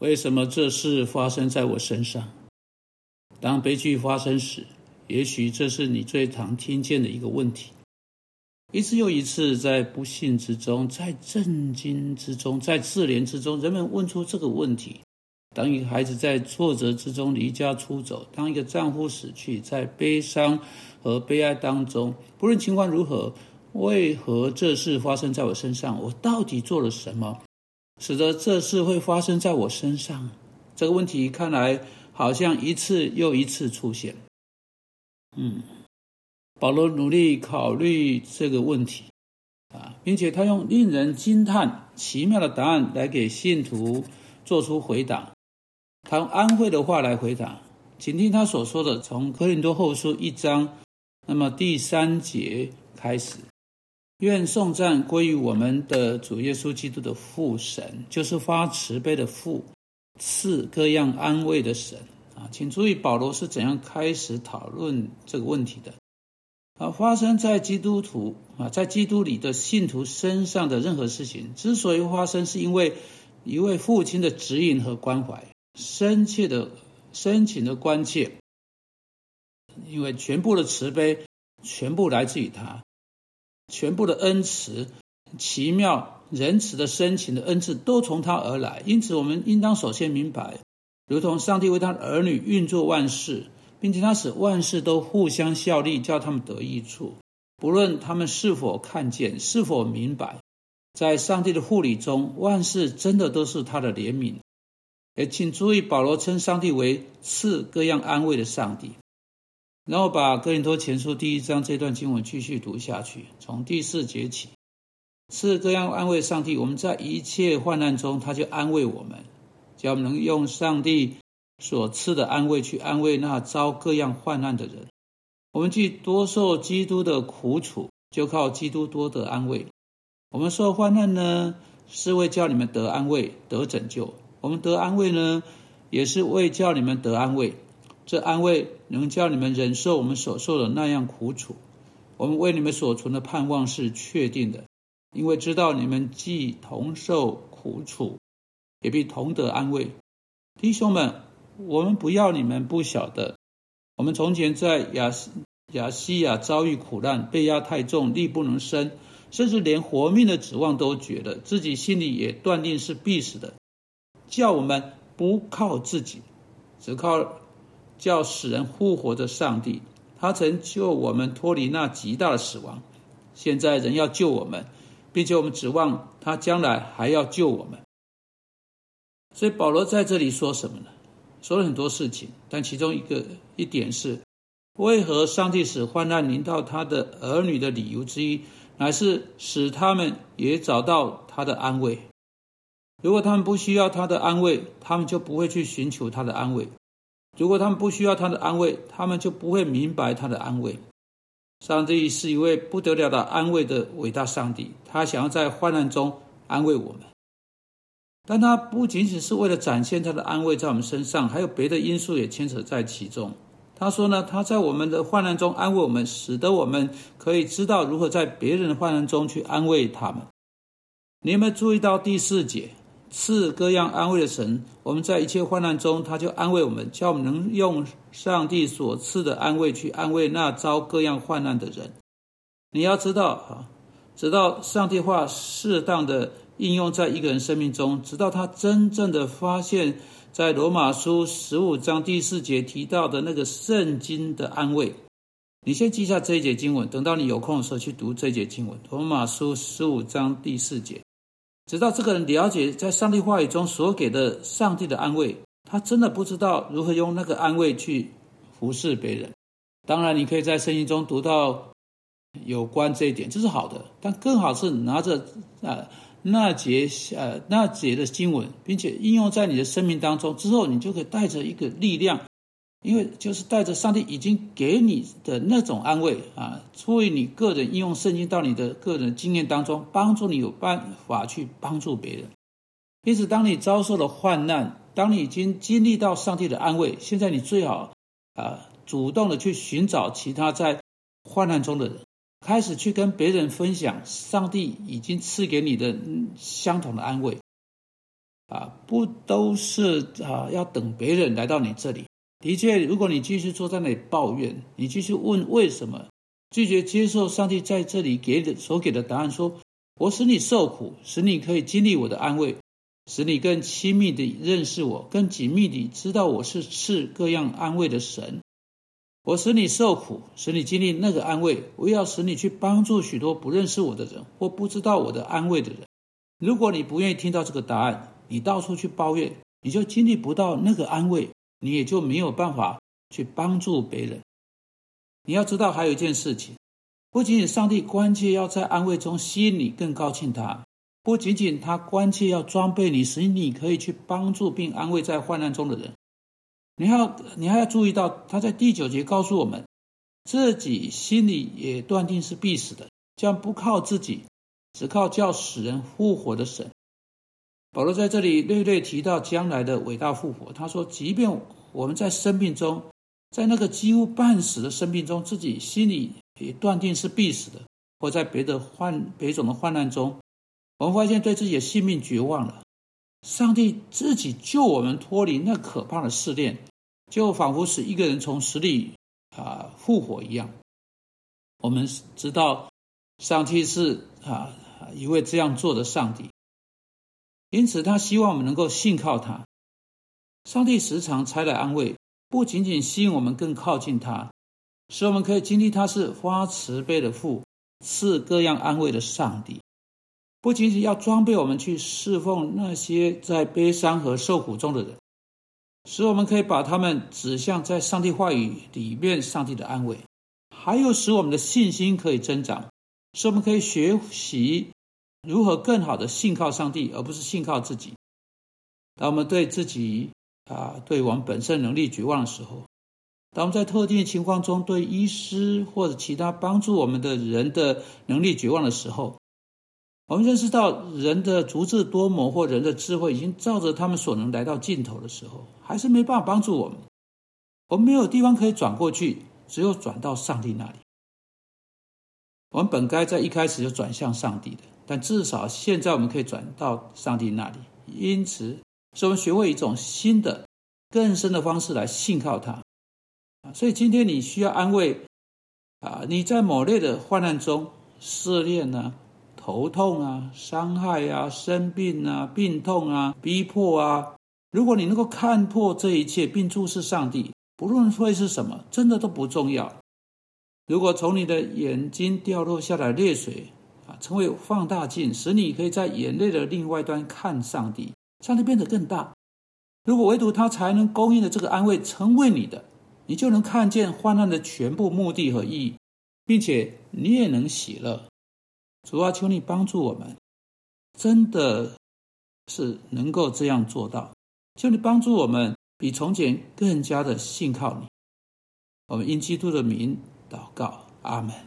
为什么这事发生在我身上？当悲剧发生时，也许这是你最常听见的一个问题。一次又一次，在不幸之中，在震惊之中，在自怜之中，人们问出这个问题：当一个孩子在挫折之中离家出走，当一个丈夫死去，在悲伤和悲哀当中，不论情况如何，为何这事发生在我身上？我到底做了什么，使得这事会发生在我身上？这个问题看来好像一次又一次出现。嗯。保罗努力考虑这个问题，啊，并且他用令人惊叹、奇妙的答案来给信徒做出回答。他用安慰的话来回答，请听他所说的，从哥林多后书一章，那么第三节开始：愿颂赞归于我们的主耶稣基督的父神，就是发慈悲的父，赐各样安慰的神。啊，请注意保罗是怎样开始讨论这个问题的。啊，发生在基督徒啊，在基督里的信徒身上的任何事情，之所以发生，是因为一位父亲的指引和关怀，深切的、深情的关切。因为全部的慈悲，全部来自于他，全部的恩慈、奇妙、仁慈的深情的恩赐，都从他而来。因此，我们应当首先明白，如同上帝为他的儿女运作万事。并且他使万事都互相效力，叫他们得益处。不论他们是否看见，是否明白，在上帝的护理中，万事真的都是他的怜悯。也请注意，保罗称上帝为赐各样安慰的上帝。然后把哥林多前书第一章这段经文继续读下去，从第四节起，是各样安慰上帝。我们在一切患难中，他就安慰我们，叫我们能用上帝。所赐的安慰，去安慰那遭各样患难的人。我们既多受基督的苦楚，就靠基督多得安慰。我们受患难呢，是为叫你们得安慰、得拯救。我们得安慰呢，也是为叫你们得安慰。这安慰能叫你们忍受我们所受的那样苦楚。我们为你们所存的盼望是确定的，因为知道你们既同受苦楚，也必同得安慰。弟兄们。我们不要你们不晓得，我们从前在亚亚西亚遭遇苦难，被压太重，力不能生，甚至连活命的指望都觉得自己心里也断定是必死的。叫我们不靠自己，只靠叫使人复活的上帝。他曾救我们脱离那极大的死亡，现在人要救我们，并且我们指望他将来还要救我们。所以保罗在这里说什么呢？说了很多事情，但其中一个一点是，为何上帝使患难临到他的儿女的理由之一，乃是使他们也找到他的安慰。如果他们不需要他的安慰，他们就不会去寻求他的安慰；如果他们不需要他的安慰，他们就不会明白他的安慰。上帝是一位不得了的安慰的伟大上帝，他想要在患难中安慰我们。但他不仅仅是为了展现他的安慰在我们身上，还有别的因素也牵扯在其中。他说呢，他在我们的患难中安慰我们，使得我们可以知道如何在别人的患难中去安慰他们。你有没有注意到第四节赐各样安慰的神？我们在一切患难中，他就安慰我们，叫我们能用上帝所赐的安慰去安慰那遭各样患难的人。你要知道啊，直到上帝话适当的。应用在一个人生命中，直到他真正的发现，在罗马书十五章第四节提到的那个圣经的安慰。你先记下这一节经文，等到你有空的时候去读这一节经文。罗马书十五章第四节，直到这个人了解在上帝话语中所给的上帝的安慰，他真的不知道如何用那个安慰去服侍别人。当然，你可以在圣经中读到有关这一点，这是好的，但更好是拿着啊。那节呃那节的经文，并且应用在你的生命当中之后，你就可以带着一个力量，因为就是带着上帝已经给你的那种安慰啊，出于你个人应用圣经到你的个人经验当中，帮助你有办法去帮助别人。因此，当你遭受了患难，当你已经经历到上帝的安慰，现在你最好啊主动的去寻找其他在患难中的人。开始去跟别人分享上帝已经赐给你的相同的安慰，啊，不都是啊要等别人来到你这里。的确，如果你继续坐在那里抱怨，你继续问为什么，拒绝接受上帝在这里给的所给的答案，说我使你受苦，使你可以经历我的安慰，使你更亲密地认识我，更紧密地知道我是赐各样安慰的神。我使你受苦，使你经历那个安慰，我要使你去帮助许多不认识我的人或不知道我的安慰的人。如果你不愿意听到这个答案，你到处去抱怨，你就经历不到那个安慰。你也就没有办法去帮助别人。你要知道，还有一件事情，不仅仅上帝关切要在安慰中吸引你更靠近他，不仅仅他关切要装备你，使你可以去帮助并安慰在患难中的人。你要，你还要注意到，他在第九节告诉我们，自己心里也断定是必死的，将不靠自己，只靠叫死人复活的神。保罗在这里略略提到将来的伟大复活。他说：“即便我们在生命中，在那个几乎半死的生命中，自己心里也断定是必死的，或在别的患别种的患难中，我们发现对自己的性命绝望了。上帝自己救我们脱离那可怕的试炼，就仿佛使一个人从死里啊复活一样。我们知道，上帝是啊一位这样做的上帝。”因此，他希望我们能够信靠他。上帝时常差来安慰，不仅仅吸引我们更靠近他，使我们可以经历他是发慈悲的父，赐各样安慰的上帝。不仅仅要装备我们去侍奉那些在悲伤和受苦中的人，使我们可以把他们指向在上帝话语里面上帝的安慰，还有使我们的信心可以增长，使我们可以学习。如何更好的信靠上帝，而不是信靠自己？当我们对自己啊，对我们本身能力绝望的时候，当我们在特定情况中对医师或者其他帮助我们的人的能力绝望的时候，我们认识到人的足智多谋或人的智慧已经照着他们所能来到尽头的时候，还是没办法帮助我们。我们没有地方可以转过去，只有转到上帝那里。我们本该在一开始就转向上帝的。但至少现在我们可以转到上帝那里，因此，使我们学会一种新的、更深的方式来信靠他。所以今天你需要安慰啊，你在某类的患难中试炼啊、头痛啊、伤害啊、生病啊、病痛啊、逼迫啊，如果你能够看破这一切，并注视上帝，不论会是什么，真的都不重要。如果从你的眼睛掉落下来泪水，啊成为放大镜，使你可以在眼泪的另外端看上帝，上帝变得更大。如果唯独他才能供应的这个安慰成为你的，你就能看见患难的全部目的和意义，并且你也能喜乐。主啊，求你帮助我们，真的是能够这样做到。求你帮助我们，比从前更加的信靠你。我们因基督的名祷告，阿门。